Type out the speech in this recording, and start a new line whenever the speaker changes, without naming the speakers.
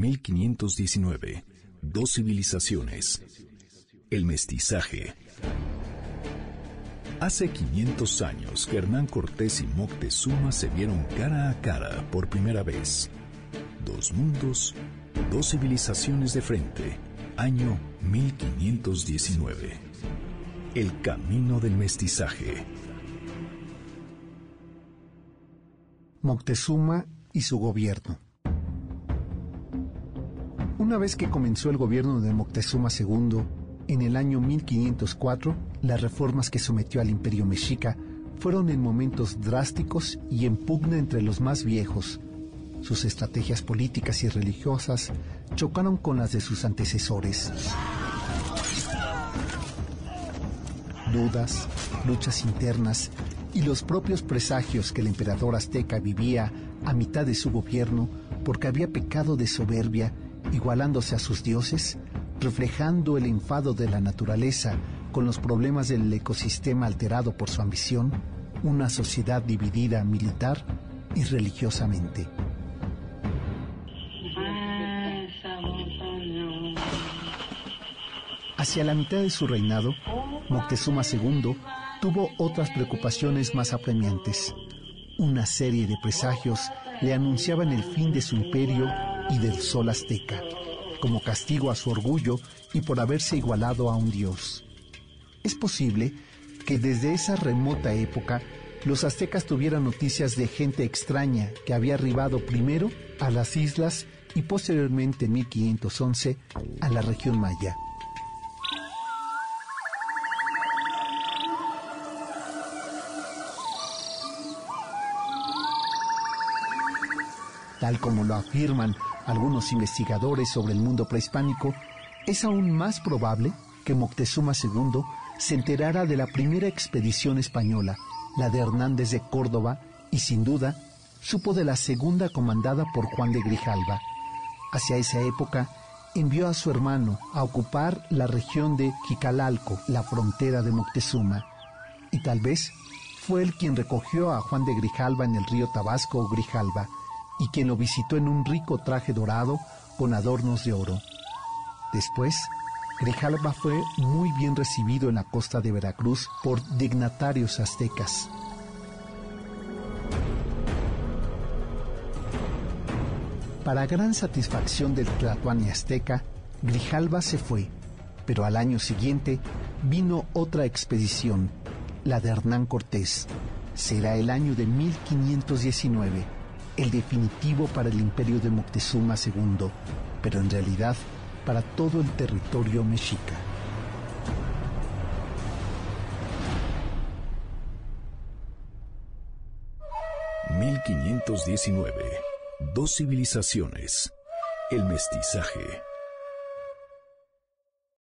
1519. Dos civilizaciones. El mestizaje. Hace 500 años que Hernán Cortés y Moctezuma se vieron cara a cara por primera vez. Dos mundos, dos civilizaciones de frente. Año 1519. El camino del mestizaje.
Moctezuma y su gobierno. Una vez que comenzó el gobierno de Moctezuma II, en el año 1504, las reformas que sometió al imperio mexica fueron en momentos drásticos y en pugna entre los más viejos. Sus estrategias políticas y religiosas chocaron con las de sus antecesores. Dudas, luchas internas y los propios presagios que el emperador azteca vivía a mitad de su gobierno porque había pecado de soberbia, igualándose a sus dioses, reflejando el enfado de la naturaleza con los problemas del ecosistema alterado por su ambición, una sociedad dividida militar y religiosamente. Hacia la mitad de su reinado, Moctezuma II tuvo otras preocupaciones más apremiantes. Una serie de presagios le anunciaban el fin de su imperio y del sol azteca, como castigo a su orgullo y por haberse igualado a un dios. Es posible que desde esa remota época los aztecas tuvieran noticias de gente extraña que había arribado primero a las islas y posteriormente en 1511 a la región maya. tal como lo afirman algunos investigadores sobre el mundo prehispánico, es aún más probable que Moctezuma II se enterara de la primera expedición española, la de Hernández de Córdoba, y sin duda supo de la segunda comandada por Juan de Grijalva. Hacia esa época envió a su hermano a ocupar la región de Jicalalco, la frontera de Moctezuma, y tal vez fue él quien recogió a Juan de Grijalva en el río Tabasco o Grijalva, y quien lo visitó en un rico traje dorado con adornos de oro. Después, Grijalva fue muy bien recibido en la costa de Veracruz por dignatarios aztecas. Para gran satisfacción del Tlatuani azteca, Grijalva se fue, pero al año siguiente vino otra expedición, la de Hernán Cortés. Será el año de 1519 el definitivo para el imperio de Moctezuma II, pero en realidad para todo el territorio mexica.
...1519... Dos civilizaciones... ...el mestizaje...